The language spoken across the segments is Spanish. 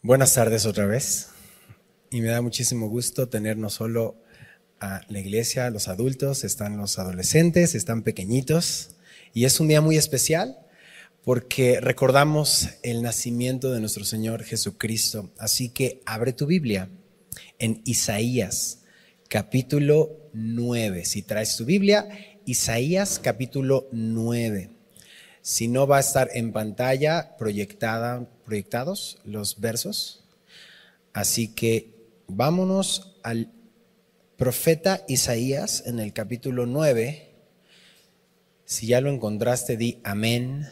Buenas tardes otra vez. Y me da muchísimo gusto tener no solo a la iglesia, los adultos, están los adolescentes, están pequeñitos. Y es un día muy especial porque recordamos el nacimiento de nuestro Señor Jesucristo. Así que abre tu Biblia en Isaías capítulo 9. Si traes tu Biblia, Isaías capítulo 9. Si no va a estar en pantalla proyectada, proyectados los versos. Así que vámonos al profeta Isaías en el capítulo 9. Si ya lo encontraste, di amén.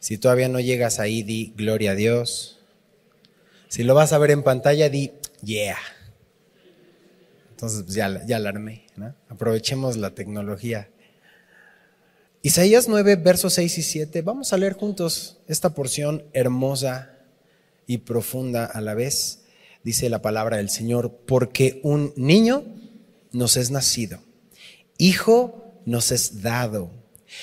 Si todavía no llegas ahí, di gloria a Dios. Si lo vas a ver en pantalla, di yeah. Entonces, ya, ya alarmé. Aprovechemos la tecnología. Isaías 9, versos 6 y 7. Vamos a leer juntos esta porción hermosa y profunda a la vez. Dice la palabra del Señor, porque un niño nos es nacido, hijo nos es dado,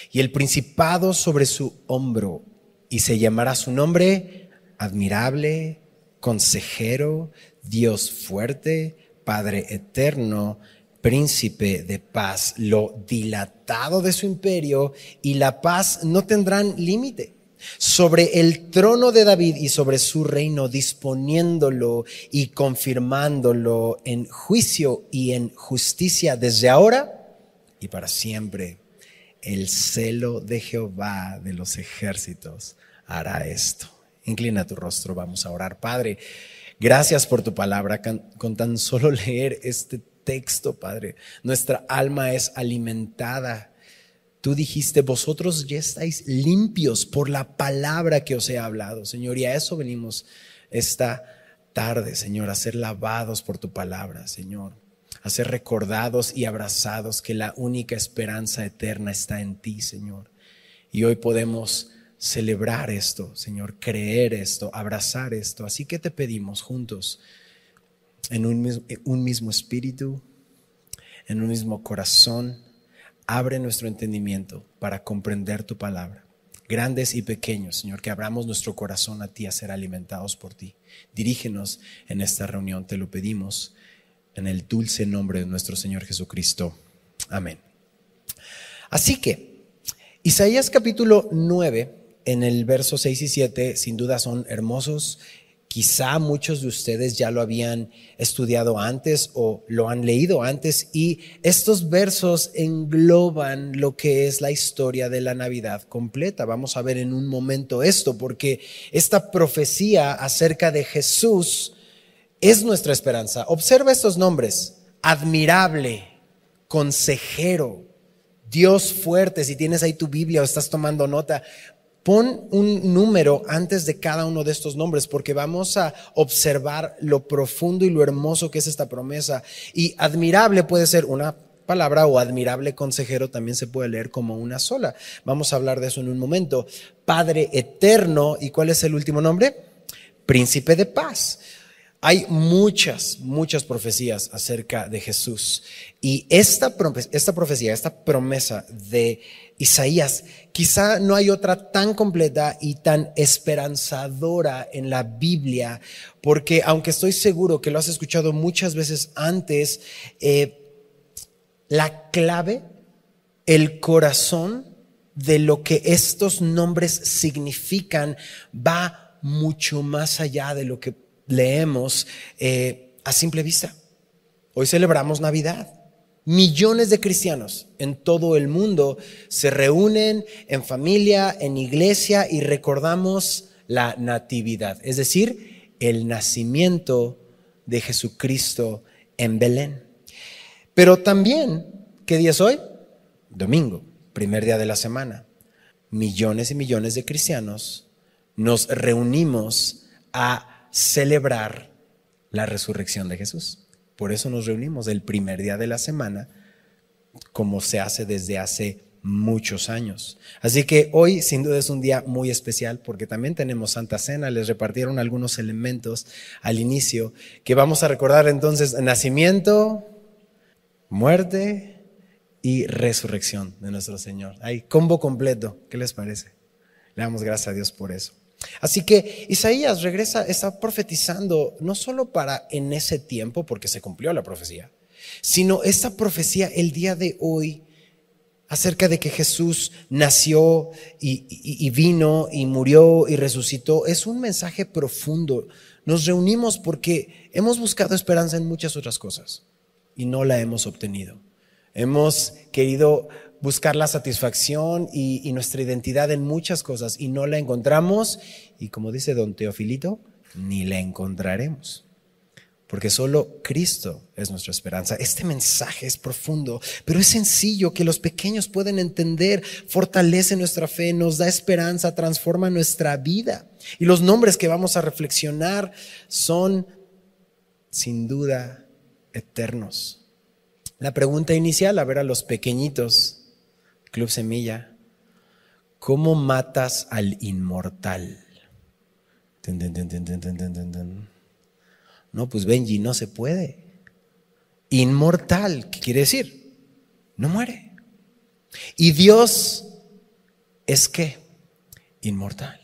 y el principado sobre su hombro, y se llamará su nombre admirable, consejero, Dios fuerte, Padre eterno, príncipe de paz, lo dilatado de su imperio y la paz no tendrán límite. Sobre el trono de David y sobre su reino, disponiéndolo y confirmándolo en juicio y en justicia desde ahora y para siempre. El celo de Jehová de los ejércitos hará esto. Inclina tu rostro, vamos a orar. Padre, gracias por tu palabra. Con tan solo leer este texto, Padre. Nuestra alma es alimentada. Tú dijiste, vosotros ya estáis limpios por la palabra que os he hablado, Señor. Y a eso venimos esta tarde, Señor, a ser lavados por tu palabra, Señor. A ser recordados y abrazados que la única esperanza eterna está en ti, Señor. Y hoy podemos celebrar esto, Señor, creer esto, abrazar esto. Así que te pedimos juntos en un mismo, espíritu, en un mismo corazón. Abre nuestro entendimiento para comprender tu palabra. Grandes y pequeños, Señor, que abramos nuestro corazón a ti a ser alimentados por ti. Dirígenos en esta reunión, te lo pedimos en el dulce nombre de nuestro Señor Jesucristo. Amén. Así que, Isaías capítulo 9, en el verso 6 y 7, sin duda son hermosos Quizá muchos de ustedes ya lo habían estudiado antes o lo han leído antes y estos versos engloban lo que es la historia de la Navidad completa. Vamos a ver en un momento esto porque esta profecía acerca de Jesús es nuestra esperanza. Observa estos nombres. Admirable, consejero, Dios fuerte, si tienes ahí tu Biblia o estás tomando nota, Pon un número antes de cada uno de estos nombres porque vamos a observar lo profundo y lo hermoso que es esta promesa. Y admirable puede ser una palabra o admirable consejero también se puede leer como una sola. Vamos a hablar de eso en un momento. Padre eterno, ¿y cuál es el último nombre? Príncipe de paz. Hay muchas, muchas profecías acerca de Jesús. Y esta, esta profecía, esta promesa de Isaías, quizá no hay otra tan completa y tan esperanzadora en la Biblia, porque aunque estoy seguro que lo has escuchado muchas veces antes, eh, la clave, el corazón de lo que estos nombres significan va mucho más allá de lo que leemos eh, a simple vista. Hoy celebramos Navidad. Millones de cristianos en todo el mundo se reúnen en familia, en iglesia y recordamos la natividad, es decir, el nacimiento de Jesucristo en Belén. Pero también, ¿qué día es hoy? Domingo, primer día de la semana. Millones y millones de cristianos nos reunimos a celebrar la resurrección de Jesús. Por eso nos reunimos el primer día de la semana, como se hace desde hace muchos años. Así que hoy sin duda es un día muy especial porque también tenemos Santa Cena, les repartieron algunos elementos al inicio que vamos a recordar entonces nacimiento, muerte y resurrección de nuestro Señor. Hay combo completo, ¿qué les parece? Le damos gracias a Dios por eso. Así que Isaías regresa, está profetizando no solo para en ese tiempo, porque se cumplió la profecía, sino esta profecía el día de hoy acerca de que Jesús nació y, vino y murió y resucitó, es un mensaje profundo. Nos reunimos porque hemos buscado esperanza en muchas otras cosas y no la hemos obtenido. Hemos querido buscar la satisfacción y, nuestra identidad en muchas cosas y no la encontramos y como dice don Teofilito, ni la encontraremos. Porque solo Cristo es nuestra esperanza. Este mensaje es profundo, pero es sencillo que los pequeños pueden entender, fortalece nuestra fe, nos da esperanza, transforma nuestra vida. Y los nombres que vamos a reflexionar son, sin duda, eternos. La pregunta inicial, a ver a los pequeñitos, Club Semilla, ¿cómo matas al inmortal? no, pues Benji, no se puede. Inmortal, ¿qué quiere decir? No muere. Y Dios es qué? Inmortal.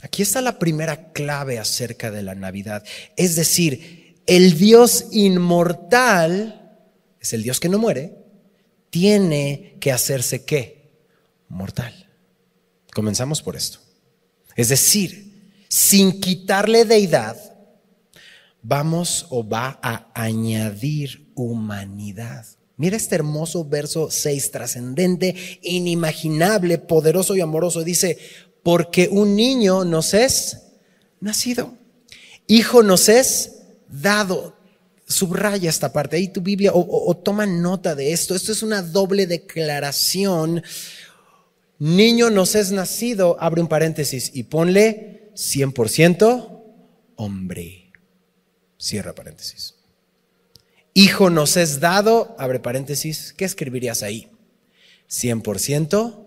Aquí está la primera clave acerca de la Navidad. Es decir, el Dios inmortal es el Dios que no muere, tiene que hacerse qué? Mortal. Comenzamos por esto. Es decir, sin quitarle deidad, vamos o va a añadir humanidad. Mira este hermoso verso 6, trascendente, inimaginable, poderoso y amoroso. Dice, porque un niño nos es nacido, hijo nos es dado subraya esta parte, ahí tu Biblia, o, toma nota de esto. Esto es una doble declaración. Niño nos es nacido, abre un paréntesis y ponle 100% hombre. Cierra paréntesis. Hijo nos es dado, abre paréntesis, ¿qué escribirías ahí? 100%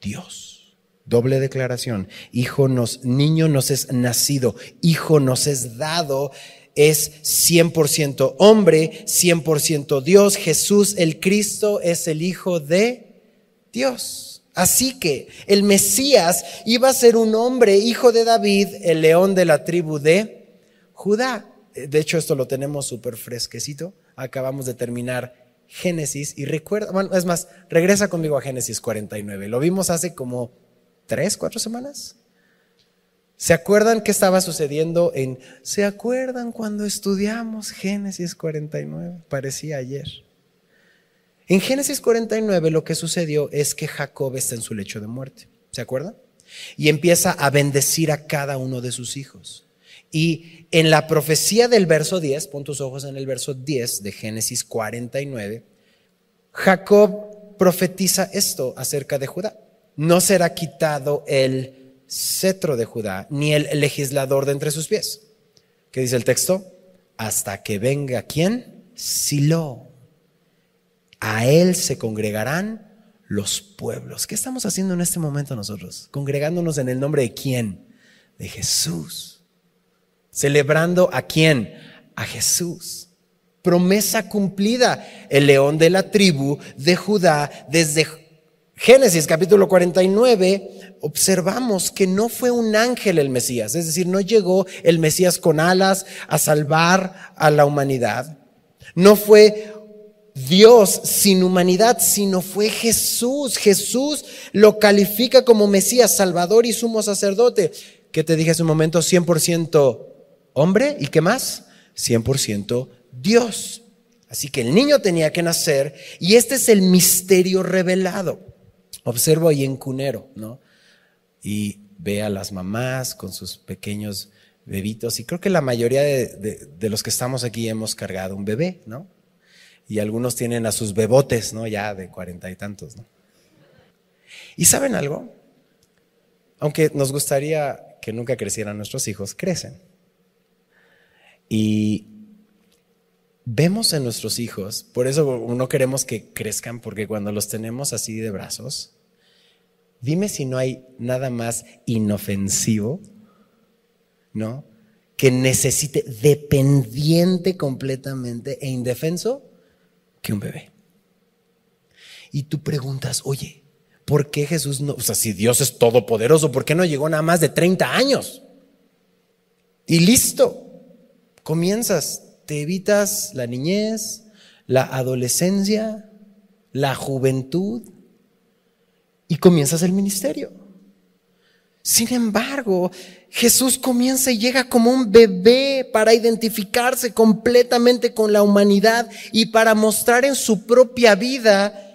Dios. Doble declaración. Hijo nos, niño nos es nacido, hijo nos es dado es 100% hombre, 100% Dios. Jesús el Cristo es el Hijo de Dios. Así que el Mesías iba a ser un hombre, hijo de David, el león de la tribu de Judá. De hecho, esto lo tenemos súper fresquecito. Acabamos de terminar Génesis y recuerda, bueno, es más, regresa conmigo a Génesis 49. Lo vimos hace como tres, cuatro semanas. ¿Se acuerdan qué estaba sucediendo en... ¿Se acuerdan cuando estudiamos Génesis 49? Parecía ayer. En Génesis 49 lo que sucedió es que Jacob está en su lecho de muerte. ¿Se acuerdan? Y empieza a bendecir a cada uno de sus hijos. Y en la profecía del verso 10, pon tus ojos en el verso 10 de Génesis 49, Jacob profetiza esto acerca de Judá. No será quitado el cetro de Judá, ni el legislador de entre sus pies. ¿Qué dice el texto? Hasta que venga quién? Silo. A él se congregarán los pueblos. ¿Qué estamos haciendo en este momento nosotros? Congregándonos en el nombre de quién? De Jesús. Celebrando a quién? A Jesús. Promesa cumplida. El león de la tribu de Judá desde Génesis capítulo 49, observamos que no fue un ángel el Mesías, es decir, no llegó el Mesías con alas a salvar a la humanidad. No fue Dios sin humanidad, sino fue Jesús. Jesús lo califica como Mesías, Salvador y sumo sacerdote. ¿Qué te dije hace un momento? 100% hombre y qué más? 100% Dios. Así que el niño tenía que nacer y este es el misterio revelado. Observo ahí en Cunero, ¿no? Y ve a las mamás con sus pequeños bebitos. Y creo que la mayoría de, los que estamos aquí hemos cargado un bebé, ¿no? Y algunos tienen a sus bebotes, ¿no? Ya de cuarenta y tantos, ¿no? ¿Y saben algo? Aunque nos gustaría que nunca crecieran nuestros hijos, crecen. Y vemos en nuestros hijos, por eso no queremos que crezcan, porque cuando los tenemos así de brazos, dime si no hay nada más inofensivo, ¿no? Que necesite dependiente completamente e indefenso que un bebé. Y tú preguntas, oye, ¿por qué Jesús no, o sea, si Dios es todopoderoso, ¿por qué no llegó nada más de 30 años? Y listo, comienzas, te evitas la niñez, la adolescencia, la juventud y comienzas el ministerio. Sin embargo, Jesús comienza y llega como un bebé para identificarse completamente con la humanidad y para mostrar en su propia vida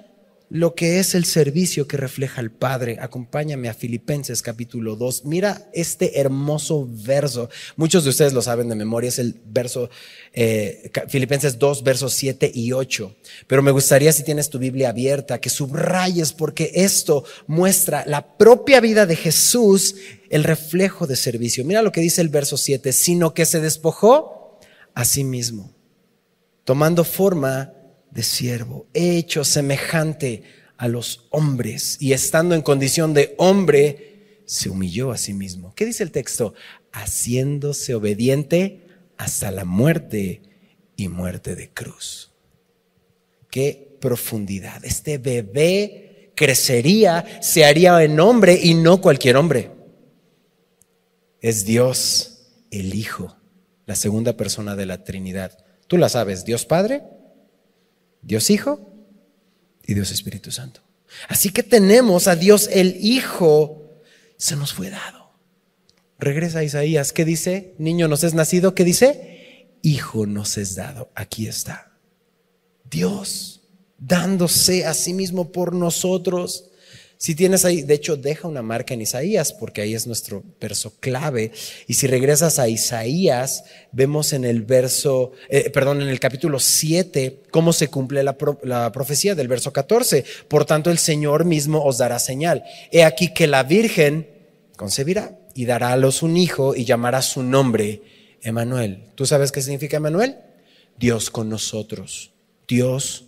lo que es el servicio que refleja el Padre. Acompáñame a Filipenses capítulo 2. Mira este hermoso verso. Muchos de ustedes lo saben de memoria, es el verso eh, Filipenses 2, versos 7 y 8. Pero me gustaría si tienes tu Biblia abierta, que subrayes porque esto muestra la propia vida de Jesús, el reflejo de servicio. Mira lo que dice el verso 7, sino que se despojó a sí mismo, tomando forma de siervo, hecho semejante a los hombres y estando en condición de hombre, se humilló a sí mismo. ¿Qué dice el texto? Haciéndose obediente hasta la muerte y muerte de cruz. Qué profundidad. Este bebé crecería, se haría en hombre y no cualquier hombre. Es Dios, el Hijo, la segunda persona de la Trinidad. Tú la sabes, Dios Padre, Dios Hijo y Dios Espíritu Santo. Así que tenemos a Dios el Hijo, se nos fue dado. Regresa a Isaías, ¿qué dice? Niño nos es nacido, ¿qué dice? Hijo nos es dado, aquí está. Dios dándose a sí mismo por nosotros. Si tienes ahí, de hecho, deja una marca en Isaías, porque ahí es nuestro verso clave. Y si regresas a Isaías, vemos en el verso, eh, perdón, en el capítulo 7, cómo se cumple la, profecía del verso 14. Por tanto, el Señor mismo os dará señal. He aquí que la Virgen concebirá y dará a los un hijo y llamará su nombre Emanuel. ¿Tú sabes qué significa Emanuel? Dios con nosotros. Dios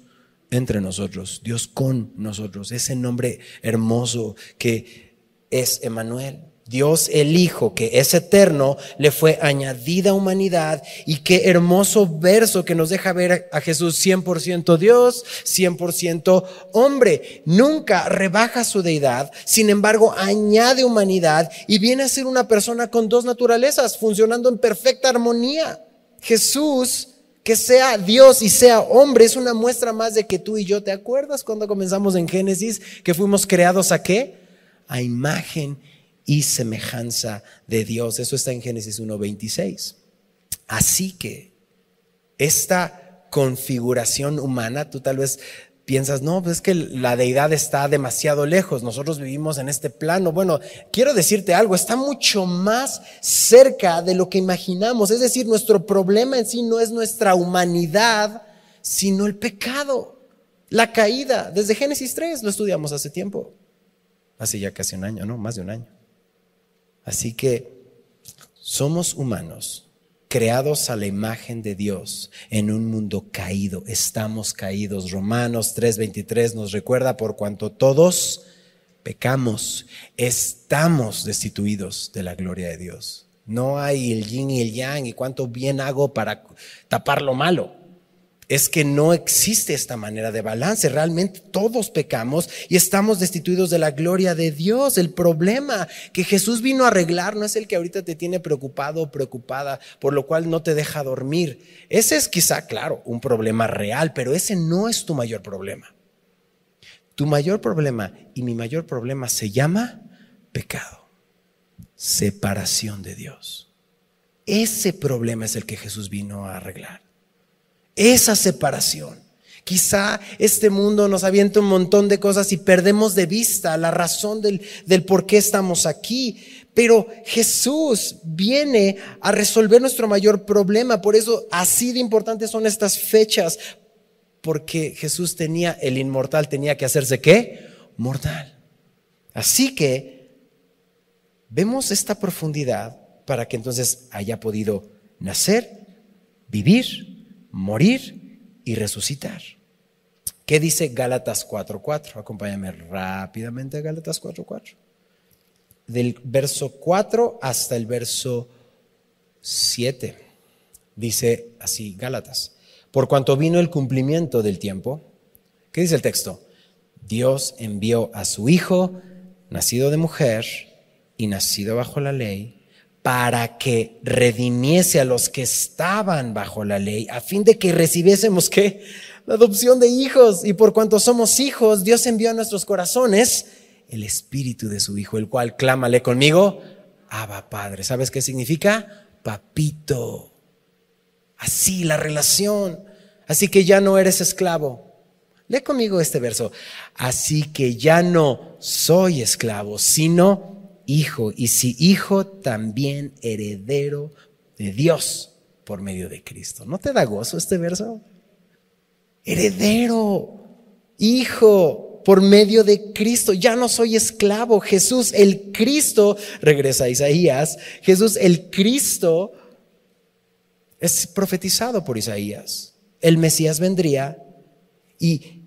entre nosotros, Dios con nosotros, ese nombre hermoso que es Emanuel. Dios el Hijo, que es eterno, le fue añadida humanidad y qué hermoso verso que nos deja ver a Jesús 100% Dios, 100% hombre. Nunca rebaja su deidad, sin embargo añade humanidad y viene a ser una persona con dos naturalezas funcionando en perfecta armonía. Jesús que sea Dios y sea hombre es una muestra más de que tú y yo, ¿te acuerdas cuando comenzamos en Génesis que fuimos creados a qué? A imagen y semejanza de Dios. Eso está en Génesis 1.26. Así que esta configuración humana, tú tal vez piensas, no, pues es que la deidad está demasiado lejos, nosotros vivimos en este plano. Bueno, quiero decirte algo, está mucho más cerca de lo que imaginamos. Es decir, nuestro problema en sí no es nuestra humanidad, sino el pecado, la caída. Desde Génesis 3 lo estudiamos hace tiempo, hace ya casi un año, ¿no? Más de un año. Así que somos humanos creados a la imagen de Dios en un mundo caído. Estamos caídos. Romanos 3:23 nos recuerda por cuanto todos pecamos, estamos destituidos de la gloria de Dios. No hay el yin y el yang y cuánto bien hago para tapar lo malo es que no existe esta manera de balance. Realmente todos pecamos y estamos destituidos de la gloria de Dios. El problema que Jesús vino a arreglar no es el que ahorita te tiene preocupado o preocupada, por lo cual no te deja dormir. Ese es quizá, claro, un problema real, pero ese no es tu mayor problema. Tu mayor problema y mi mayor problema se llama pecado, separación de Dios. Ese problema es el que Jesús vino a arreglar esa separación. Quizá este mundo nos avienta un montón de cosas y perdemos de vista la razón del, del, por qué estamos aquí. Pero Jesús viene a resolver nuestro mayor problema. Por eso así de importantes son estas fechas. Porque Jesús tenía, el inmortal tenía que hacerse qué? Mortal. Así que vemos esta profundidad para que entonces haya podido nacer, vivir morir y resucitar. ¿Qué dice Gálatas 4.4? Acompáñame rápidamente a Gálatas 4.4. Del verso 4 hasta el verso 7. Dice así Gálatas. Por cuanto vino el cumplimiento del tiempo. ¿Qué dice el texto? Dios envió a su Hijo, nacido de mujer y nacido bajo la ley, para que redimiese a los que estaban bajo la ley, a fin de que recibiésemos qué? La adopción de hijos. Y por cuanto somos hijos, Dios envió a nuestros corazones el espíritu de su Hijo, el cual clámale conmigo, Abba Padre. ¿Sabes qué significa? Papito. Así la relación. Así que ya no eres esclavo. Lee conmigo este verso. Así que ya no soy esclavo, sino hijo. Y si hijo, también heredero de Dios por medio de Cristo. ¿No te da gozo este verso? Heredero, hijo, por medio de Cristo. Ya no soy esclavo. Jesús, el Cristo, regresa a Isaías. Jesús, el Cristo, es profetizado por Isaías. El Mesías vendría y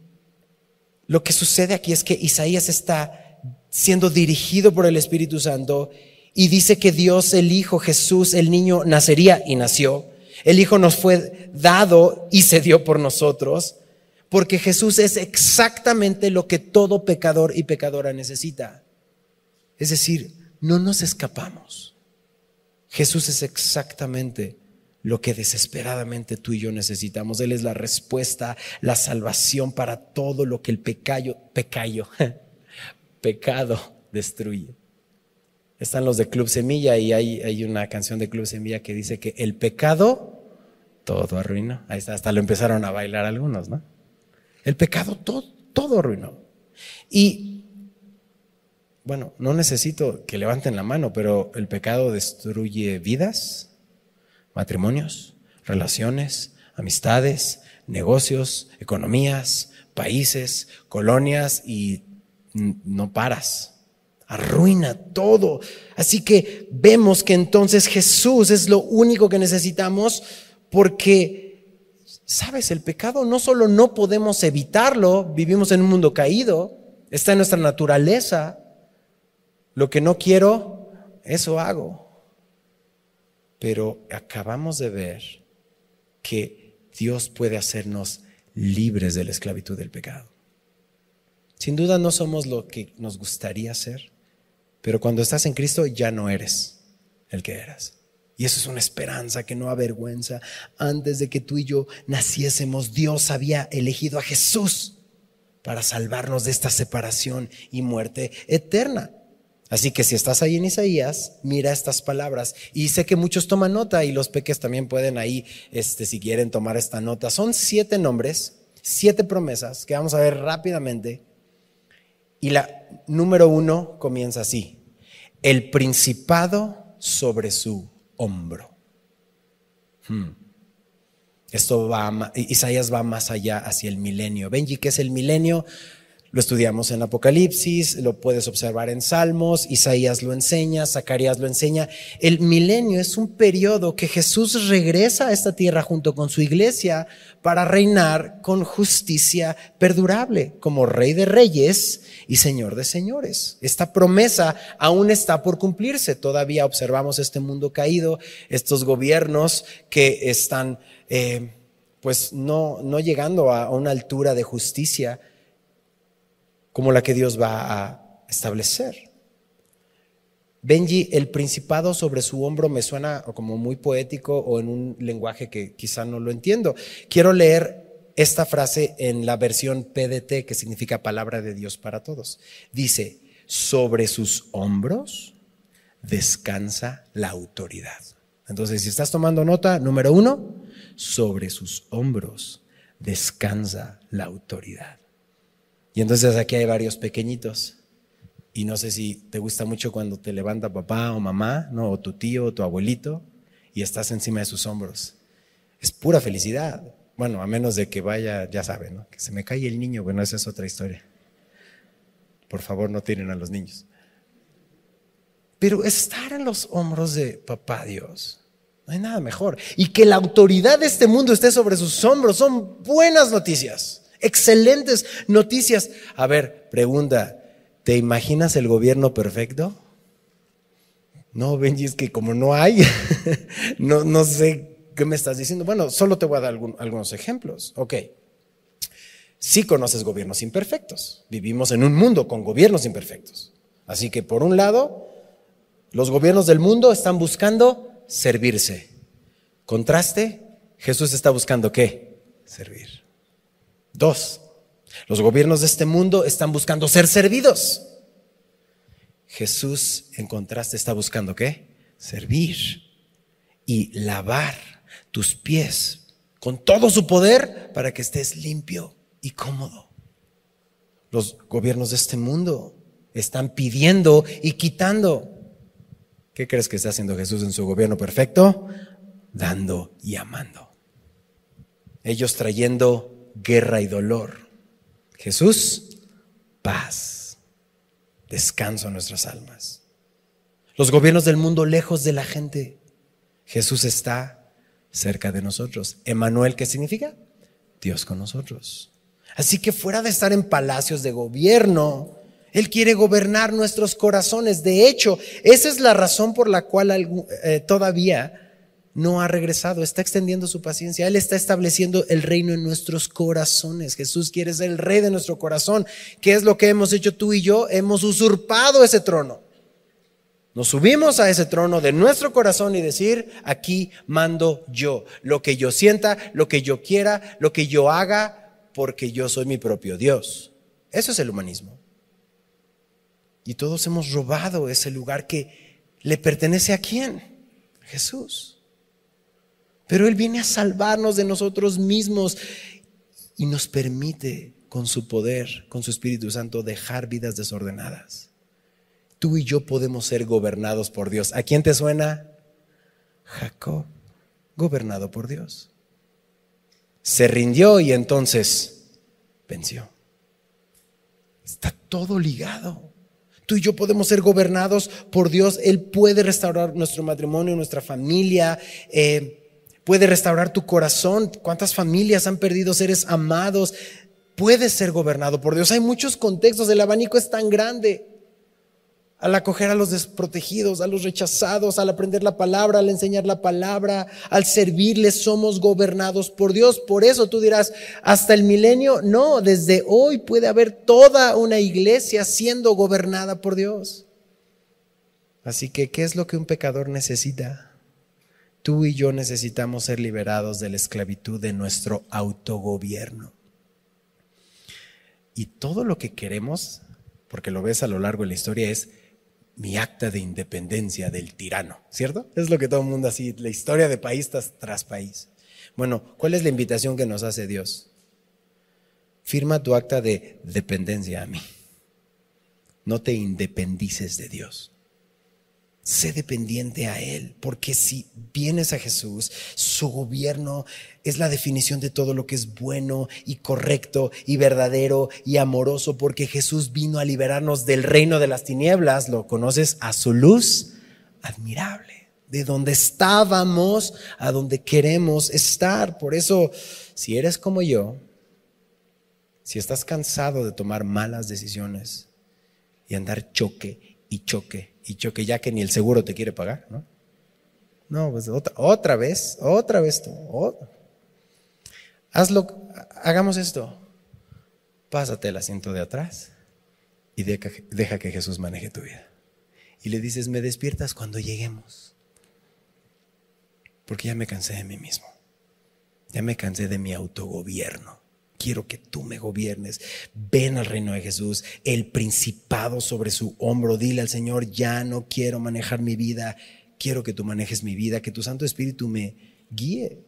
lo que sucede aquí es que Isaías está siendo dirigido por el Espíritu Santo y dice que Dios, el Hijo, Jesús, el niño, nacería y nació. El Hijo nos fue dado y se dio por nosotros, porque Jesús es exactamente lo que todo pecador y pecadora necesita. Es decir, no nos escapamos. Jesús es exactamente lo que desesperadamente tú y yo necesitamos. Él es la respuesta, la salvación para todo lo que el pecado, pecado, pecado destruye. Están los de Club Semilla y hay, una canción de Club Semilla que dice que el pecado todo arruinó. Ahí está, hasta lo empezaron a bailar algunos, ¿no? El pecado todo, todo arruinó. Y bueno, no necesito que levanten la mano, pero el pecado destruye vidas, matrimonios, relaciones, amistades, negocios, economías, países, colonias y no paras. Arruina todo. Así que vemos que entonces Jesús es lo único que necesitamos porque, sabes, el pecado no solo no podemos evitarlo, vivimos en un mundo caído, está en nuestra naturaleza. Lo que no quiero, eso hago. Pero acabamos de ver que Dios puede hacernos libres de la esclavitud del pecado. Sin duda no somos lo que nos gustaría ser, pero cuando estás en Cristo ya no eres el que eras. Y eso es una esperanza que no avergüenza. Antes de que tú y yo naciésemos, Dios había elegido a Jesús para salvarnos de esta separación y muerte eterna. Así que si estás ahí en Isaías, mira estas palabras. Y sé que muchos toman nota y los peques también pueden ahí, este, si quieren tomar esta nota. Son siete nombres, siete promesas que vamos a ver rápidamente. Y la número uno comienza así. El principado sobre su hombro. Hmm. Esto va, Isaías va más allá hacia el milenio. Benji, ¿qué es el milenio? Lo estudiamos en Apocalipsis, lo puedes observar en Salmos, Isaías lo enseña, Zacarías lo enseña. El milenio es un periodo que Jesús regresa a esta tierra junto con su iglesia para reinar con justicia perdurable como rey de reyes y señor de señores. Esta promesa aún está por cumplirse. Todavía observamos este mundo caído, estos gobiernos que están eh, pues no, no llegando a una altura de justicia como la que Dios va a establecer. Benji, el principado sobre su hombro me suena como muy poético o en un lenguaje que quizá no lo entiendo. Quiero leer esta frase en la versión PDT que significa palabra de Dios para todos. Dice, sobre sus hombros descansa la autoridad. Entonces, si estás tomando nota, número uno, sobre sus hombros descansa la autoridad. Y entonces aquí hay varios pequeñitos. Y no sé si te gusta mucho cuando te levanta papá o mamá, ¿no? o tu tío o tu abuelito, y estás encima de sus hombros. Es pura felicidad. Bueno, a menos de que vaya, ya saben, que se me cae el niño, bueno, esa es otra historia. Por favor, no tiren a los niños. Pero estar en los hombros de papá Dios, no hay nada mejor. Y que la autoridad de este mundo esté sobre sus hombros son buenas noticias. Excelentes noticias. A ver, pregunta, ¿te imaginas el gobierno perfecto? No, Benji, es que como no hay, no, no sé qué me estás diciendo. Bueno, solo te voy a dar algunos ejemplos. Ok. Sí conoces gobiernos imperfectos. Vivimos en un mundo con gobiernos imperfectos. Así que por un lado, los gobiernos del mundo están buscando servirse. Contraste, Jesús está buscando qué? Servir. Dos, los gobiernos de este mundo están buscando ser servidos. Jesús, en contraste, está buscando qué? Servir y lavar tus pies con todo su poder para que estés limpio y cómodo. Los gobiernos de este mundo están pidiendo y quitando. ¿Qué crees que está haciendo Jesús en su gobierno perfecto? Dando y amando. Ellos trayendo guerra y dolor. Jesús, paz, descanso en nuestras almas. Los gobiernos del mundo lejos de la gente. Jesús está cerca de nosotros. Emanuel, ¿qué significa? Dios con nosotros. Así que fuera de estar en palacios de gobierno, Él quiere gobernar nuestros corazones. De hecho, esa es la razón por la cual eh, todavía no ha regresado, está extendiendo su paciencia. Él está estableciendo el reino en nuestros corazones. Jesús quiere ser el rey de nuestro corazón. ¿Qué es lo que hemos hecho tú y yo? Hemos usurpado ese trono. Nos subimos a ese trono de nuestro corazón y decir, aquí mando yo. Lo que yo sienta, lo que yo quiera, lo que yo haga, porque yo soy mi propio Dios. Eso es el humanismo. Y todos hemos robado ese lugar que le pertenece a quién? Jesús. Pero Él viene a salvarnos de nosotros mismos y nos permite con su poder, con su Espíritu Santo, dejar vidas desordenadas. Tú y yo podemos ser gobernados por Dios. ¿A quién te suena? Jacob, gobernado por Dios. Se rindió y entonces venció. Está todo ligado. Tú y yo podemos ser gobernados por Dios. Él puede restaurar nuestro matrimonio, nuestra familia. Eh, puede restaurar tu corazón. ¿Cuántas familias han perdido seres amados? Puedes ser gobernado por Dios. Hay muchos contextos, el abanico es tan grande. Al acoger a los desprotegidos, a los rechazados, al aprender la palabra, al enseñar la palabra, al servirles, somos gobernados por Dios. Por eso tú dirás, hasta el milenio, no, desde hoy puede haber toda una iglesia siendo gobernada por Dios. Así que, ¿qué es lo que un pecador necesita? Tú y yo necesitamos ser liberados de la esclavitud de nuestro autogobierno. Y todo lo que queremos, porque lo ves a lo largo de la historia, es mi acta de independencia del tirano, ¿cierto? Es lo que todo el mundo así, la historia de país tras país. Bueno, ¿cuál es la invitación que nos hace Dios? Firma tu acta de dependencia a mí. No te independices de Dios. Sé dependiente a Él, porque si vienes a Jesús, su gobierno es la definición de todo lo que es bueno y correcto y verdadero y amoroso, porque Jesús vino a liberarnos del reino de las tinieblas, lo conoces a su luz admirable, de donde estábamos a donde queremos estar. Por eso, si eres como yo, si estás cansado de tomar malas decisiones y andar choque y choque y choque ya que ni el seguro te quiere pagar, ¿no? No, pues otra, otra vez, otra vez tú. Hazlo, hagamos esto. Pásate el asiento de atrás y deja, deja que Jesús maneje tu vida. Y le dices, me despiertas cuando lleguemos. Porque ya me cansé de mí mismo. Ya me cansé de mi autogobierno quiero que tú me gobiernes. Ven al reino de Jesús, el principado sobre su hombro. Dile al Señor, ya no quiero manejar mi vida, quiero que tú manejes mi vida, que tu Santo Espíritu me guíe.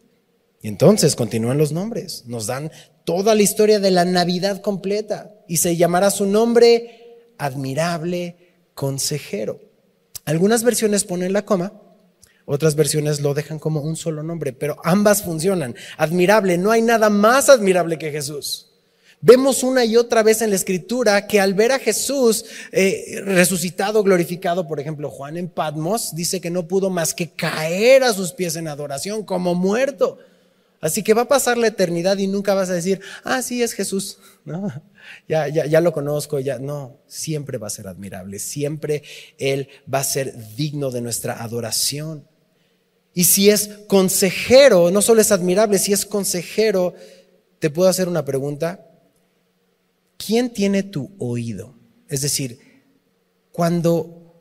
Y entonces continúan los nombres, nos dan toda la historia de la Navidad completa y se llamará su nombre admirable consejero. Algunas versiones ponen la coma, otras versiones lo dejan como un solo nombre, pero ambas funcionan. Admirable, no hay nada más admirable que Jesús. Vemos una y otra vez en la escritura que al ver a Jesús eh, resucitado, glorificado, por ejemplo, Juan en Patmos dice que no pudo más que caer a sus pies en adoración como muerto. Así que va a pasar la eternidad y nunca vas a decir, ah, sí, es Jesús. Ya, ya, ya lo conozco, ya. No, siempre va a ser admirable, siempre Él va a ser digno de nuestra adoración. Y si es consejero, no solo es admirable, si es consejero, te puedo hacer una pregunta. quién tiene tu oído? Es decir, cuando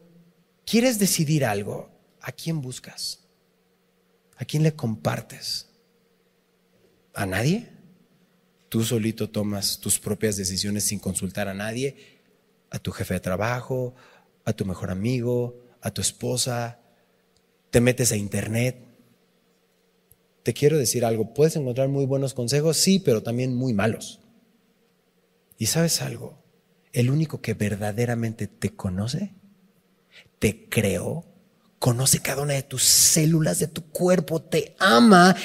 quieres decidir algo, ¿a quién buscas? ¿A quién le compartes? ¿A nadie? Tú solito tomas tus propias decisiones sin consultar a nadie, a tu jefe de trabajo, a tu mejor amigo, a tu esposa, te metes a internet. Te quiero decir algo, puedes encontrar muy buenos consejos, sí, pero también muy malos. ¿Y sabes algo? El único que verdaderamente te conoce, te creó, conoce cada una de tus células de tu cuerpo, te ama,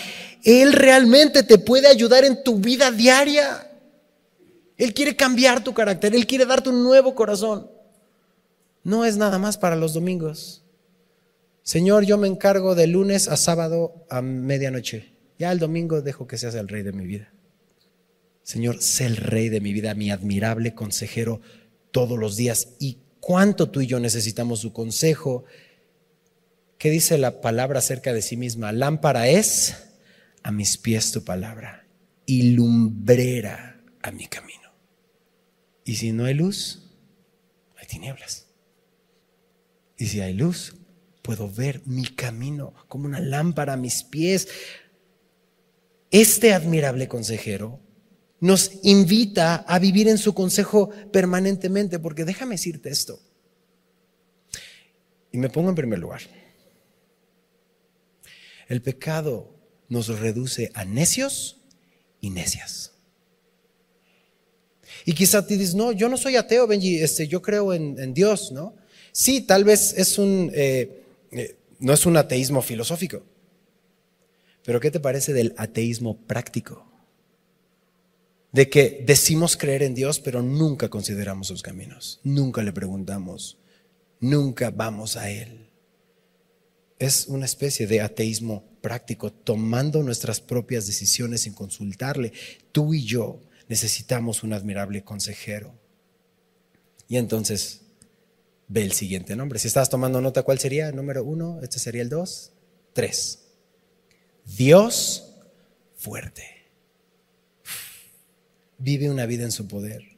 Él realmente te puede ayudar en tu vida diaria. Él quiere cambiar tu carácter, Él quiere darte un nuevo corazón. No es nada más para los domingos. Señor, yo me encargo de lunes a sábado a medianoche. Ya el domingo dejo que seas el rey de mi vida. Señor, sé el rey de mi vida, mi admirable consejero todos los días. Y cuánto tú y yo necesitamos su consejo. ¿Qué dice la palabra acerca de sí misma? Lámpara es a mis pies tu palabra y lumbrera a mi camino. Y si no hay luz, hay tinieblas. Y si hay luz, puedo ver mi camino como una lámpara a mis pies. Este admirable consejero nos invita a vivir en su consejo permanentemente, porque déjame decirte esto. Y me pongo en primer lugar. El pecado nos reduce a necios y necias. Y quizá te dices, no, yo no soy ateo, Benji, este, yo creo en, Dios, ¿no? Sí, tal vez es un, eh, no es un ateísmo filosófico. Pero ¿qué te parece del ateísmo práctico? De que decimos creer en Dios, pero nunca consideramos sus caminos, nunca le preguntamos, nunca vamos a Él. Es una especie de ateísmo práctico, tomando nuestras propias decisiones sin consultarle. Tú y yo necesitamos un admirable consejero. Y entonces ve el siguiente nombre. Si estás tomando nota, ¿cuál sería? Número uno, este sería el dos, tres. Dios fuerte. Vive una vida en su poder.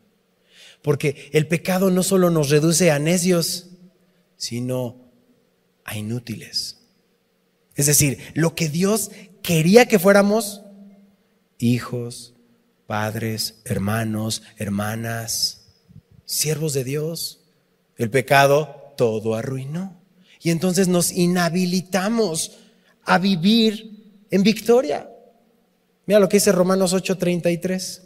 Porque el pecado no solo nos reduce a necios, sino a inútiles. Es decir, lo que Dios quería que fuéramos, hijos, padres, hermanos, hermanas, siervos de Dios, el pecado todo arruinó. Y entonces nos inhabilitamos a vivir en victoria. Mira lo que dice Romanos 8:33.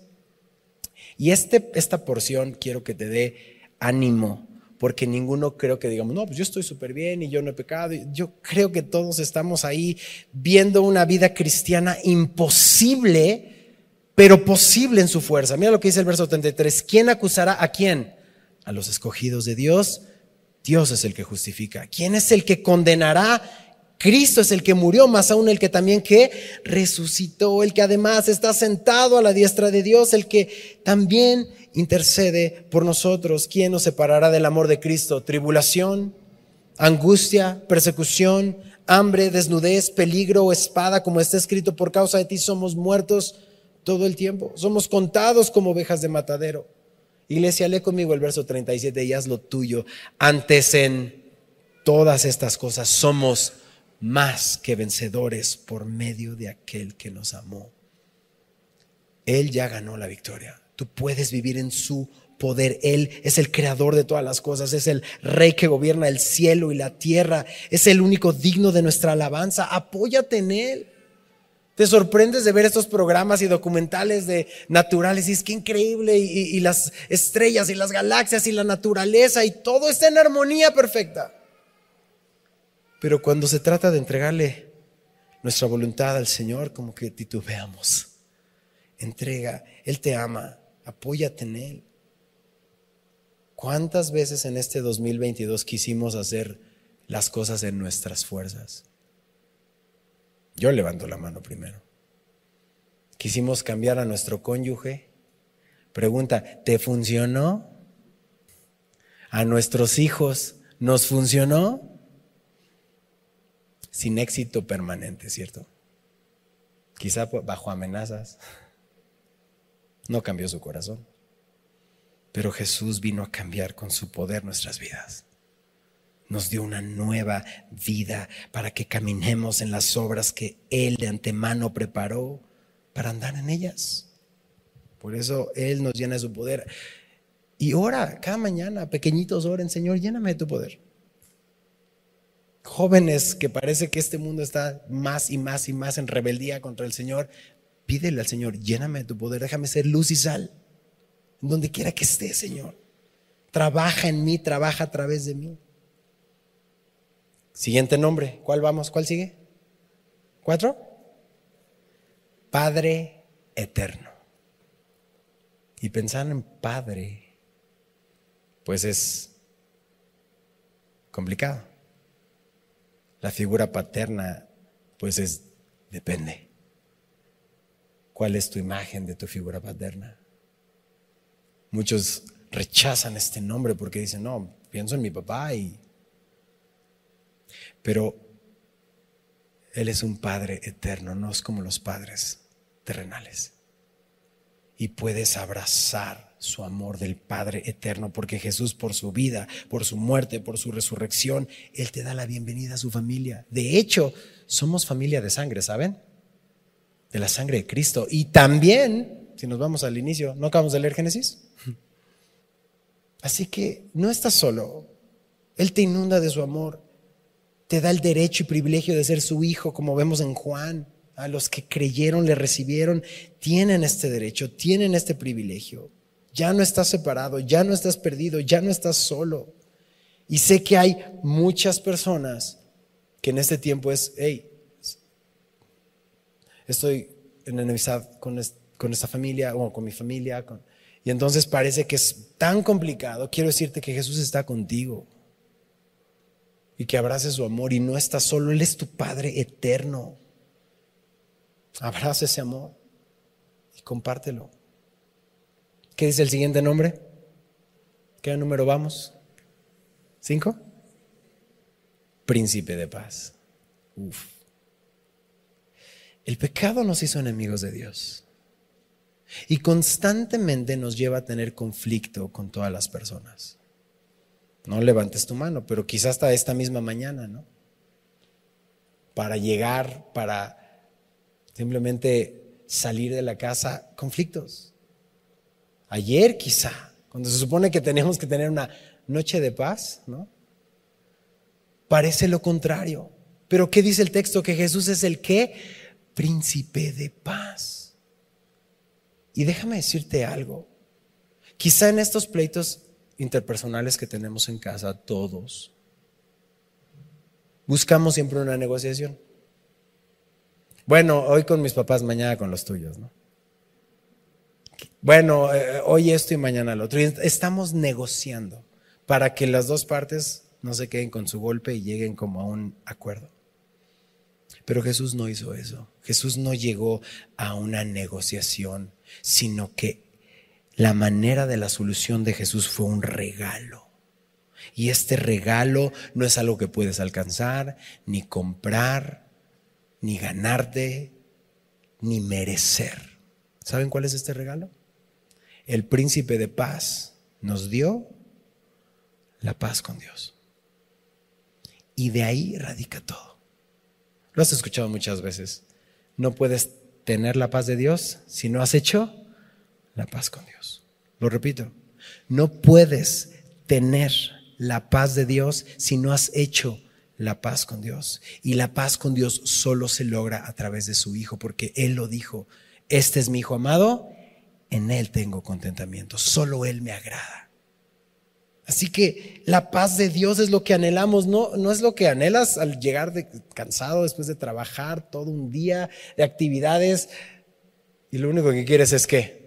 Y este, esta porción quiero que te dé ánimo, porque ninguno creo que digamos, no, pues yo estoy súper bien y yo no he pecado. Yo creo que todos estamos ahí viendo una vida cristiana imposible, pero posible en su fuerza. Mira lo que dice el verso 33. ¿Quién acusará a quién? A los escogidos de Dios, Dios es el que justifica. ¿Quién es el que condenará? Cristo es el que murió, más aún el que también que resucitó, el que además está sentado a la diestra de Dios, el que también intercede por nosotros. ¿Quién nos separará del amor de Cristo? Tribulación, angustia, persecución, hambre, desnudez, peligro o espada, como está escrito, por causa de ti somos muertos todo el tiempo. Somos contados como ovejas de matadero. Iglesia, lee conmigo el verso 37 y haz lo tuyo. Antes en todas estas cosas somos más que vencedores por medio de aquel que nos amó. Él ya ganó la victoria. Tú puedes vivir en su poder. Él es el creador de todas las cosas, es el rey que gobierna el cielo y la tierra, es el único digno de nuestra alabanza. Apóyate en Él. Te sorprendes de ver estos programas y documentales de naturales y es que increíble y, las estrellas y las galaxias y la naturaleza y todo está en armonía perfecta. Pero cuando se trata de entregarle nuestra voluntad al Señor, como que titubeamos. Entrega, Él te ama, apóyate en Él. ¿Cuántas veces en este 2022 quisimos hacer las cosas en nuestras fuerzas? Yo levanto la mano primero. Quisimos cambiar a nuestro cónyuge. Pregunta, ¿te funcionó? ¿A nuestros hijos nos funcionó? Sin éxito permanente, ¿cierto? Quizá bajo amenazas. No cambió su corazón. Pero Jesús vino a cambiar con su poder nuestras vidas. Nos dio una nueva vida para que caminemos en las obras que Él de antemano preparó para andar en ellas. Por eso Él nos llena de su poder. Y ora cada mañana, pequeñitos oren, Señor, lléname de tu poder. Jóvenes que parece que este mundo está más y más y más en rebeldía contra el Señor, pídele al Señor, lléname de tu poder, déjame ser luz y sal donde quiera que esté, Señor. Trabaja en mí, trabaja a través de mí. Siguiente nombre, ¿cuál vamos? ¿Cuál sigue? ¿Cuatro? Padre eterno. Y pensar en Padre, pues es complicado. La figura paterna, pues es, depende. ¿Cuál es tu imagen de tu figura paterna? Muchos rechazan este nombre porque dicen, no, pienso en mi papá y... Pero Él es un Padre eterno, no es como los padres terrenales. Y puedes abrazar su amor del Padre eterno porque Jesús por su vida, por su muerte, por su resurrección, Él te da la bienvenida a su familia. De hecho, somos familia de sangre, ¿saben? De la sangre de Cristo. Y también, si nos vamos al inicio, ¿no acabamos de leer Génesis? Así que no estás solo. Él te inunda de su amor. Te da el derecho y privilegio de ser su hijo, como vemos en Juan. A los que creyeron, le recibieron, tienen este derecho, tienen este privilegio. Ya no estás separado, ya no estás perdido, ya no estás solo. Y sé que hay muchas personas que en este tiempo es, hey, estoy en enemistad con, con esta familia o con mi familia, y entonces parece que es tan complicado. Quiero decirte que Jesús está contigo y que abrace su amor y no estás solo. Él es tu Padre eterno. Abraza ese amor y compártelo. ¿Qué dice el siguiente nombre? ¿Qué número vamos? ¿Cinco? Príncipe de paz. Uf. El pecado nos hizo enemigos de Dios. Y constantemente nos lleva a tener conflicto con todas las personas. No levantes tu mano, pero quizás hasta esta misma mañana, ¿no? Para llegar, para simplemente salir de la casa, conflictos. Ayer quizá, cuando se supone que tenemos que tener una noche de paz, ¿no? Parece lo contrario. Pero ¿qué dice el texto? Que Jesús es el que? Príncipe de paz. Y déjame decirte algo. Quizá en estos pleitos interpersonales que tenemos en casa, todos, buscamos siempre una negociación. Bueno, hoy con mis papás, mañana con los tuyos, ¿no? Bueno, eh, hoy esto y mañana lo otro. Estamos negociando para que las dos partes no se queden con su golpe y lleguen como a un acuerdo. Pero Jesús no hizo eso. Jesús no llegó a una negociación, sino que la manera de la solución de Jesús fue un regalo. Y este regalo no es algo que puedes alcanzar, ni comprar, ni ganarte, ni merecer. ¿Saben cuál es este regalo? El príncipe de paz nos dio la paz con Dios. Y de ahí radica todo. Lo has escuchado muchas veces. No puedes tener la paz de Dios si no has hecho la paz con Dios. Lo repito, no puedes tener la paz de Dios si no has hecho la paz con Dios. Y la paz con Dios solo se logra a través de su Hijo, porque Él lo dijo, este es mi Hijo amado, en Él tengo contentamiento, solo Él me agrada. Así que la paz de Dios es lo que anhelamos, no, no es lo que anhelas al llegar cansado después de trabajar todo un día de actividades y lo único que quieres es que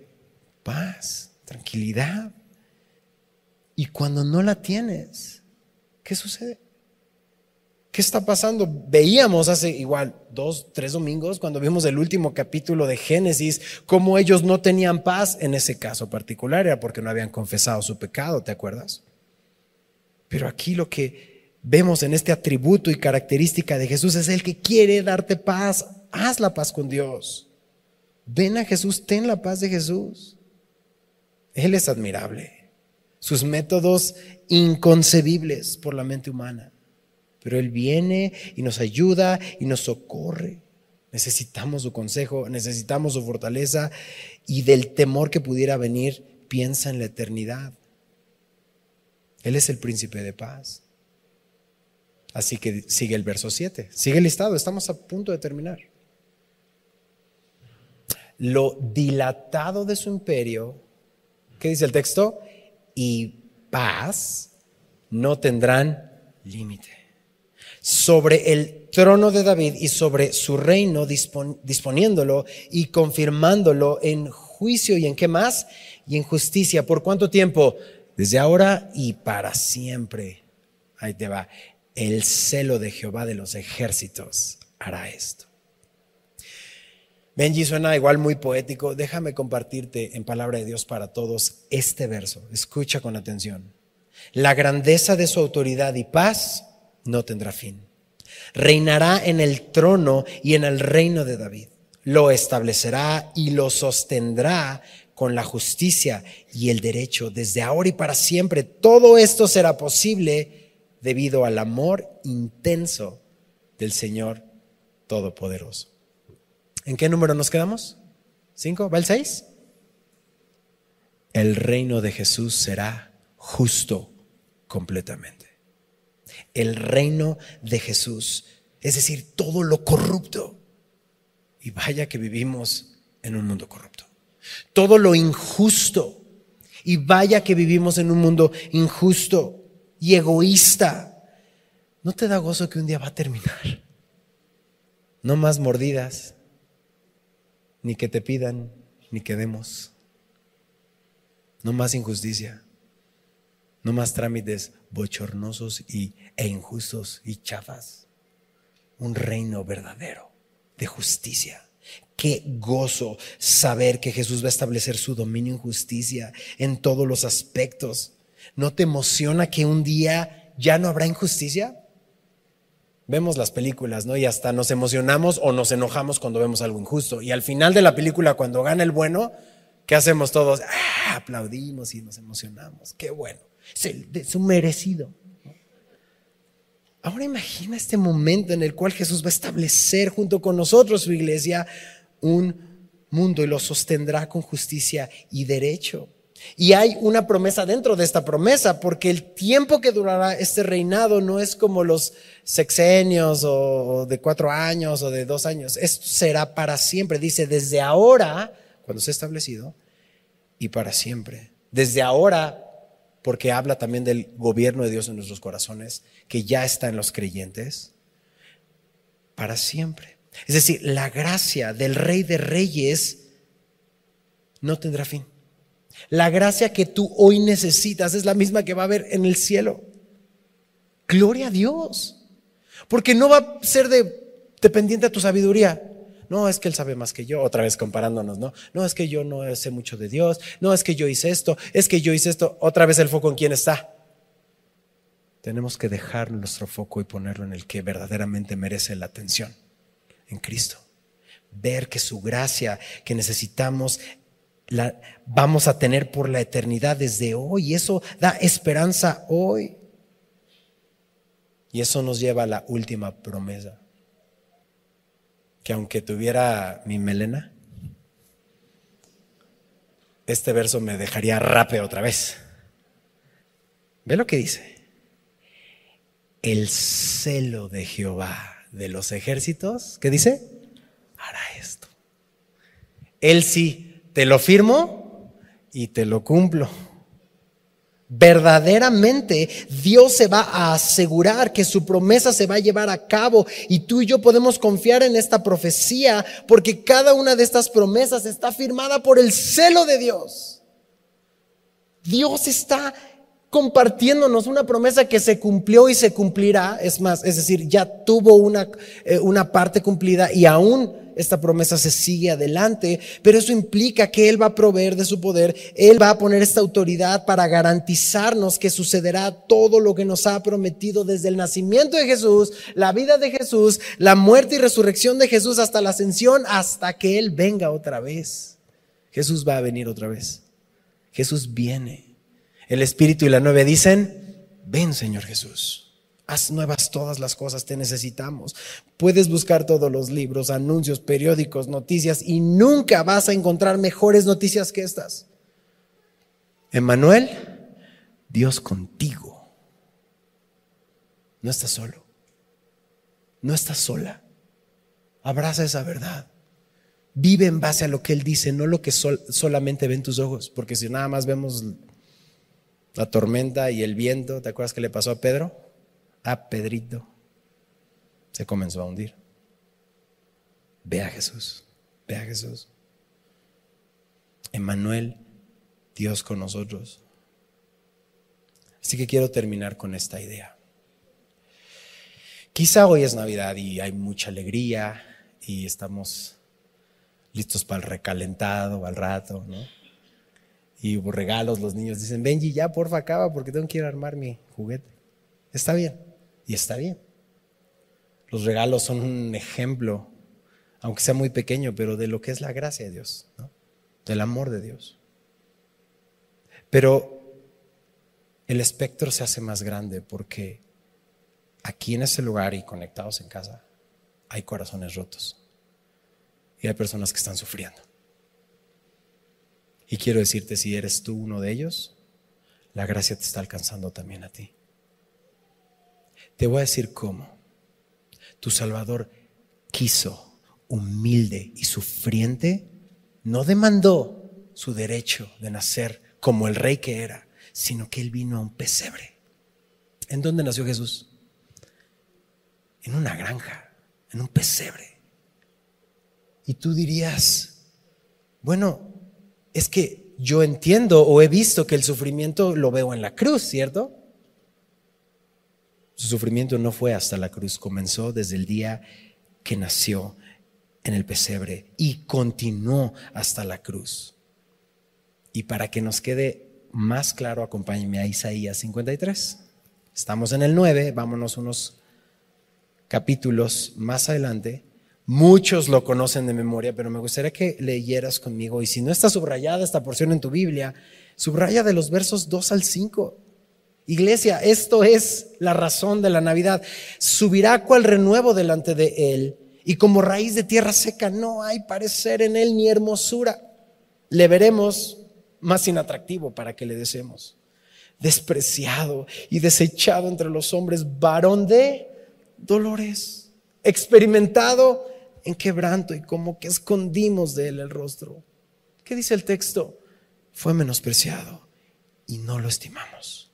paz, tranquilidad. Y cuando no la tienes, ¿qué sucede? ¿Qué está pasando? Veíamos hace igual dos, tres domingos, cuando vimos el último capítulo de Génesis, cómo ellos no tenían paz en ese caso particular, era porque no habían confesado su pecado, ¿te acuerdas? Pero aquí lo que vemos en este atributo y característica de Jesús es el que quiere darte paz. Haz la paz con Dios. Ven a Jesús, ten la paz de Jesús. Él es admirable. sus métodos inconcebibles por la mente humana. Pero Él viene y nos ayuda y nos socorre. Necesitamos su consejo, necesitamos su fortaleza y del temor que pudiera venir, piensa en la eternidad. Él es el príncipe de paz. Así que sigue el verso 7. Sigue el listado, estamos a punto de terminar. Lo dilatado de su imperio, ¿qué dice el texto? Y paz no tendrán límite. Sobre el trono de David y sobre su reino, disponiéndolo y confirmándolo en juicio y en qué más? Y en justicia. ¿Por cuánto tiempo? Desde ahora y para siempre. Ahí te va. El celo de Jehová de los ejércitos hará esto. Benji suena igual muy poético. Déjame compartirte en palabra de Dios para todos este verso. Escucha con atención. La grandeza de su autoridad y paz no tendrá fin. Reinará en el trono y en el reino de David. Lo establecerá y lo sostendrá con la justicia y el derecho desde ahora y para siempre. Todo esto será posible debido al amor intenso del Señor Todopoderoso. ¿En qué número nos quedamos? ¿Cinco? ¿Va el seis? El reino de Jesús será justo completamente. El reino de Jesús, es decir, todo lo corrupto. Y vaya que vivimos en un mundo corrupto todo lo injusto. Y vaya que vivimos en un mundo injusto y egoísta. ¿No te da gozo que un día va a terminar? No más mordidas, ni que te pidan, ni que demos. No más injusticia. No más trámites bochornosos y, e injustos y chafas. Un reino verdadero de justicia Qué gozo saber que Jesús va a establecer su dominio en justicia en todos los aspectos. ¿No te emociona que un día ya no habrá injusticia? Vemos las películas, ¿no? Y hasta nos emocionamos o nos enojamos cuando vemos algo injusto. Y al final de la película, cuando gana el bueno, ¿qué hacemos todos? ¡Ah! Aplaudimos y nos emocionamos. Qué bueno. Es su merecido. Ahora imagina este momento en el cual Jesús va a establecer junto con nosotros su iglesia un mundo y lo sostendrá con justicia y derecho. Y hay una promesa dentro de esta promesa, porque el tiempo que durará este reinado no es como los sexenios o de cuatro años o de dos años. Esto será para siempre. Dice, desde ahora, cuando se ha establecido, y para siempre. Desde ahora, porque habla también del gobierno de Dios en nuestros corazones, que ya está en los creyentes, para siempre. Es decir, la gracia del Rey de Reyes no tendrá fin. La gracia que tú hoy necesitas es la misma que va a haber en el cielo. Gloria a Dios. Porque no va a ser dependiente de tu sabiduría. No, es que Él sabe más que yo, otra vez comparándonos, ¿no? No, es que yo no sé mucho de Dios, no, es que yo hice esto, es que yo hice esto, otra vez el foco en quién está. Tenemos que dejar nuestro foco y ponerlo en el que verdaderamente merece la atención en Cristo. Ver que su gracia que necesitamos la vamos a tener por la eternidad desde hoy. Y eso da esperanza hoy. Y eso nos lleva a la última promesa. Que aunque tuviera mi melena, este verso me dejaría rape otra vez. Ve lo que dice. El celo de Jehová de los ejércitos, ¿qué dice? Hará esto. Él sí, te lo firmo y te lo cumplo. Verdaderamente Dios se va a asegurar que su promesa se va a llevar a cabo y tú y yo podemos confiar en esta profecía porque cada una de estas promesas está firmada por el celo de Dios. Dios está compartiéndonos una promesa que se cumplió y se cumplirá. Es más, es decir, ya tuvo una, eh, una parte cumplida y aún esta promesa se sigue adelante, pero eso implica que Él va a proveer de su poder, Él va a poner esta autoridad para garantizarnos que sucederá todo lo que nos ha prometido desde el nacimiento de Jesús, la vida de Jesús, la muerte y resurrección de Jesús hasta la ascensión, hasta que Él venga otra vez. Jesús va a venir otra vez. Jesús viene. El Espíritu y la nueve dicen, ven Señor Jesús. Haz nuevas todas las cosas, te necesitamos. Puedes buscar todos los libros, anuncios, periódicos, noticias y nunca vas a encontrar mejores noticias que estas. Emmanuel, Dios contigo. No estás solo. No estás sola. Abraza esa verdad. Vive en base a lo que Él dice, no lo que solamente ven tus ojos, porque si nada más vemos la tormenta y el viento, ¿te acuerdas que le pasó a Pedro? A Pedrito. Se comenzó a hundir. Ve a Jesús, ve a Jesús. Emmanuel, Dios con nosotros. Así que quiero terminar con esta idea. Quizá hoy es Navidad y hay mucha alegría y estamos listos para el recalentado, al rato, ¿no? Y hubo regalos, los niños dicen, Benji, ya porfa acaba porque tengo que ir a armar mi juguete. Está bien, y está bien. Los regalos son un ejemplo, aunque sea muy pequeño, pero de lo que es la gracia de Dios, ¿no? del amor de Dios. Pero el espectro se hace más grande porque aquí en ese lugar y conectados en casa hay corazones rotos y hay personas que están sufriendo. Y quiero decirte, si eres tú uno de ellos, la gracia te está alcanzando también a ti. Te voy a decir cómo. Tu Salvador quiso, humilde y sufriente, no demandó su derecho de nacer como el rey que era, sino que él vino a un pesebre. ¿En dónde nació Jesús? En una granja, en un pesebre. Y tú dirías, bueno, es que yo entiendo o he visto que el sufrimiento lo veo en la cruz, ¿cierto? Su sufrimiento no fue hasta la cruz, comenzó desde el día que nació en el pesebre y continuó hasta la cruz. Y para que nos quede más claro, acompáñenme a Isaías 53. Estamos en el 9, vámonos unos capítulos más adelante. Muchos lo conocen de memoria, pero me gustaría que leyeras conmigo. Y si no está subrayada esta porción en tu Biblia, subraya de los versos 2 al 5. Iglesia, esto es la razón de la Navidad. Subirá cual renuevo delante de él, y como raíz de tierra seca no hay parecer en él ni hermosura. Le veremos más inatractivo para que le deseemos. Despreciado y desechado entre los hombres, varón de dolores, experimentado en quebranto y como que escondimos de él el rostro. ¿Qué dice el texto? Fue menospreciado y no lo estimamos.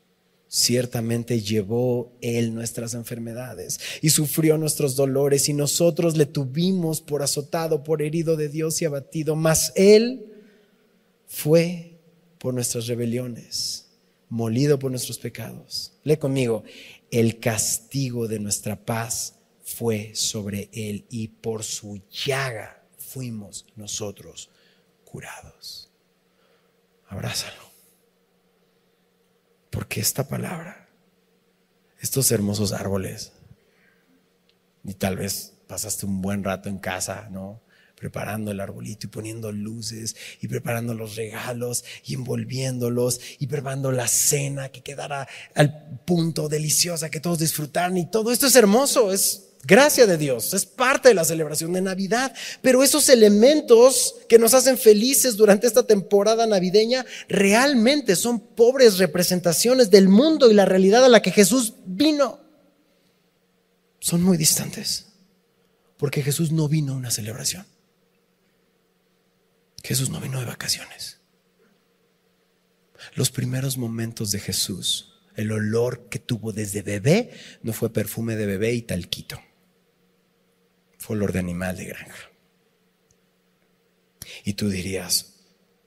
Ciertamente llevó Él nuestras enfermedades y sufrió nuestros dolores y nosotros le tuvimos por azotado, por herido de Dios y abatido, mas Él fue por nuestras rebeliones, molido por nuestros pecados. Lee conmigo, el castigo de nuestra paz fue sobre él y por su llaga fuimos nosotros curados. Abrázalo. Porque esta palabra, estos hermosos árboles, y tal vez pasaste un buen rato en casa, ¿no? preparando el arbolito y poniendo luces y preparando los regalos y envolviéndolos y preparando la cena que quedara al punto deliciosa que todos disfrutaran. Y todo esto es hermoso, es gracia de Dios, es parte de la celebración de Navidad, pero esos elementos que nos hacen felices durante esta temporada navideña realmente son pobres representaciones del mundo y la realidad a la que Jesús vino. Son muy distantes, porque Jesús no vino a una celebración. Jesús no vino de vacaciones. Los primeros momentos de Jesús, el olor que tuvo desde bebé, no fue perfume de bebé y talquito. Olor de animal de granja. Y tú dirías,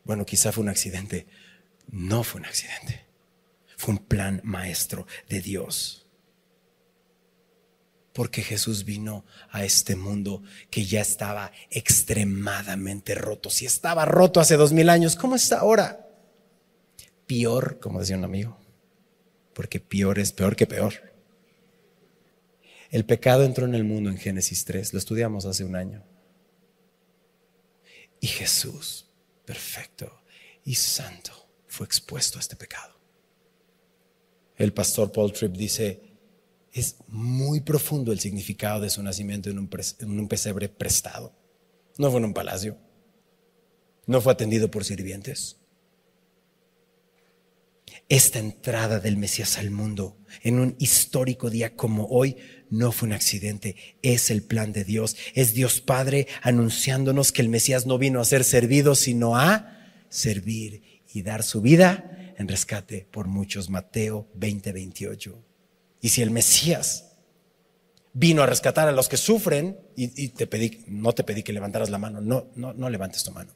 bueno, quizá fue un accidente. No fue un accidente. Fue un plan maestro de Dios porque Jesús vino a este mundo que ya estaba extremadamente roto. Si estaba roto hace dos mil años, ¿cómo está ahora? Peor, como decía un amigo, porque peor es peor que peor. El pecado entró en el mundo en Génesis 3, lo estudiamos hace un año. Y Jesús, perfecto y santo, fue expuesto a este pecado. El pastor Paul Tripp dice, es muy profundo el significado de su nacimiento en un, en un pesebre prestado. No fue en un palacio. No fue atendido por sirvientes. Esta entrada del Mesías al mundo en un histórico día como hoy no fue un accidente, es el plan de Dios. Es Dios Padre anunciándonos que el Mesías no vino a ser servido, sino a servir y dar su vida en rescate por muchos. Mateo 20, 28. Y si el Mesías vino a rescatar a los que sufren, y, te pedí, no te pedí que levantaras la mano, no, no, no levantes tu mano.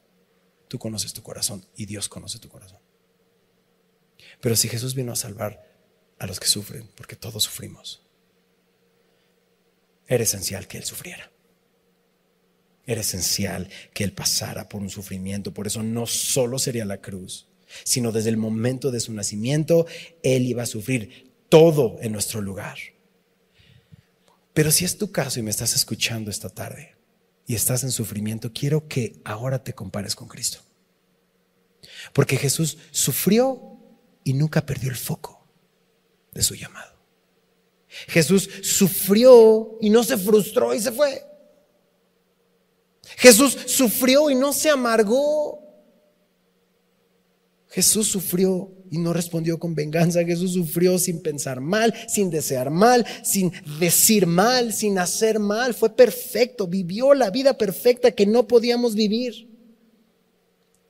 Tú conoces tu corazón y Dios conoce tu corazón. Pero si Jesús vino a salvar a los que sufren, porque todos sufrimos, era esencial que Él sufriera. Era esencial que Él pasara por un sufrimiento. Por eso no solo sería la cruz, sino desde el momento de su nacimiento, Él iba a sufrir todo en nuestro lugar. Pero si es tu caso y me estás escuchando esta tarde y estás en sufrimiento, quiero que ahora te compares con Cristo. Porque Jesús sufrió y nunca perdió el foco de su llamado. Jesús sufrió y no se frustró y se fue. Jesús sufrió y no se amargó. Jesús sufrió y no respondió con venganza. Jesús sufrió sin pensar mal, sin desear mal, sin decir mal, sin hacer mal. Fue perfecto, vivió la vida perfecta que no podíamos vivir.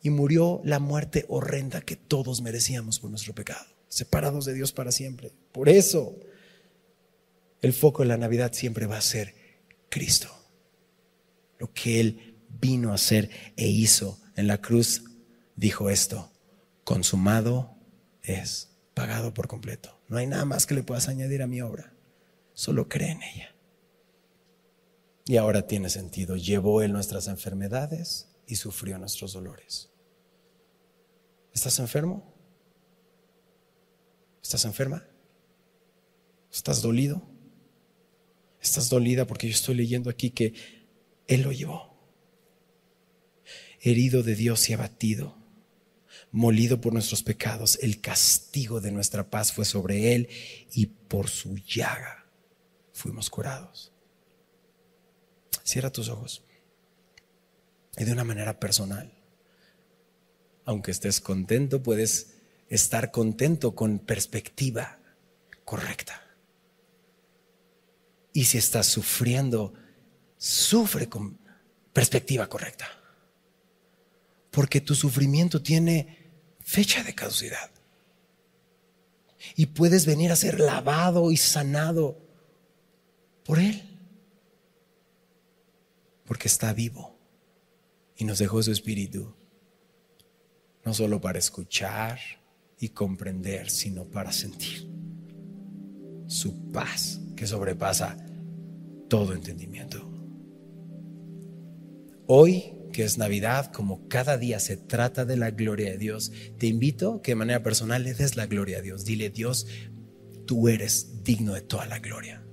Y murió la muerte horrenda que todos merecíamos por nuestro pecado, separados de Dios para siempre. Por eso el foco de la Navidad siempre va a ser Cristo. Lo que Él vino a hacer e hizo en la cruz, dijo esto, consumado es, pagado por completo. No hay nada más que le puedas añadir a mi obra, solo cree en ella. Y ahora tiene sentido, llevó Él nuestras enfermedades y sufrió nuestros dolores. ¿Estás enfermo? ¿Estás enferma? ¿Estás dolido? Estás dolida porque yo estoy leyendo aquí que Él lo llevó. Herido de Dios y abatido, molido por nuestros pecados, el castigo de nuestra paz fue sobre Él y por su llaga fuimos curados. Cierra tus ojos y de una manera personal. Aunque estés contento, puedes estar contento con perspectiva correcta. Y si estás sufriendo, sufre con perspectiva correcta. Porque tu sufrimiento tiene fecha de caducidad. Y puedes venir a ser lavado y sanado por Él. Porque está vivo y nos dejó su espíritu. No solo para escuchar y comprender, sino para sentir su paz que sobrepasa todo entendimiento. Hoy, que es Navidad, como cada día se trata de la gloria de Dios, te invito que de manera personal le des la gloria a Dios. Dile, Dios, tú eres digno de toda la gloria.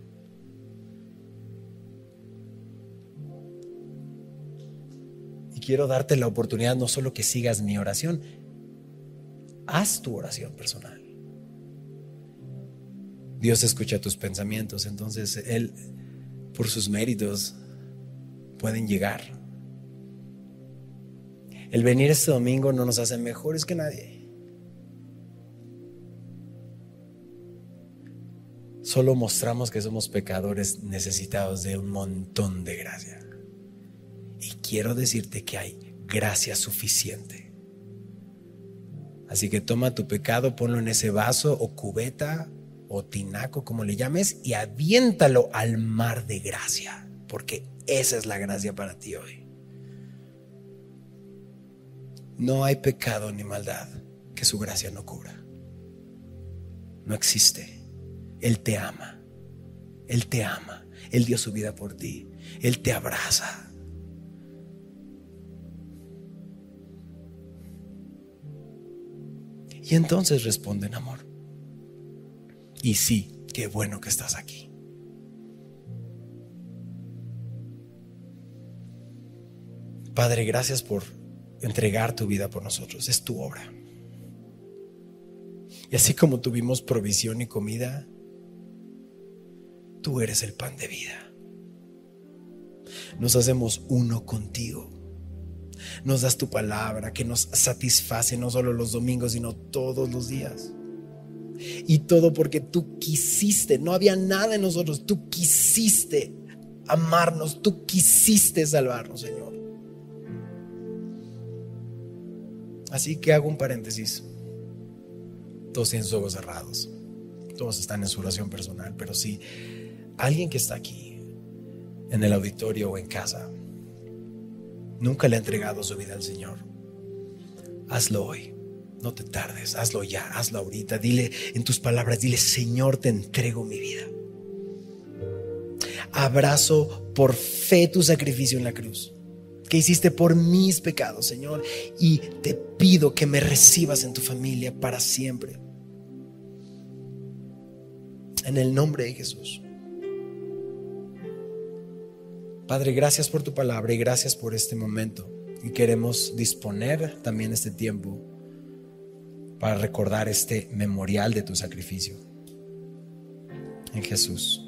Quiero darte la oportunidad no solo que sigas mi oración, haz tu oración personal. Dios escucha tus pensamientos, entonces Él, por sus méritos, pueden llegar. El venir este domingo no nos hace mejores que nadie. Solo mostramos que somos pecadores necesitados de un montón de gracia. Y quiero decirte que hay gracia suficiente. Así que toma tu pecado, ponlo en ese vaso o cubeta o tinaco, como le llames, y aviéntalo al mar de gracia, porque esa es la gracia para ti hoy. No hay pecado ni maldad que su gracia no cubra. No existe. Él te ama. Él te ama. Él dio su vida por ti. Él te abraza. Y entonces responde en amor. Y sí, qué bueno que estás aquí. Padre, gracias por entregar tu vida por nosotros. Es tu obra. Y así como tuvimos provisión y comida, tú eres el pan de vida. Nos hacemos uno contigo. Nos das tu palabra que nos satisface no solo los domingos, sino todos los días. Y todo porque tú quisiste, no había nada en nosotros, tú quisiste amarnos, tú quisiste salvarnos, Señor. Así que hago un paréntesis. Todos tienen sus ojos cerrados. Todos están en su oración personal. Pero si alguien que está aquí, en el auditorio o en casa, nunca le ha entregado su vida al Señor, hazlo hoy. No te tardes, hazlo ya, hazlo ahorita. Dile en tus palabras, dile, Señor, te entrego mi vida. Abrazo por fe tu sacrificio en la cruz, que hiciste por mis pecados, Señor, y te pido que me recibas en tu familia para siempre. En el nombre de Jesús. Padre, gracias por tu palabra y gracias por este momento. Y queremos disponer también este tiempo para recordar este memorial de tu sacrificio. En Jesús.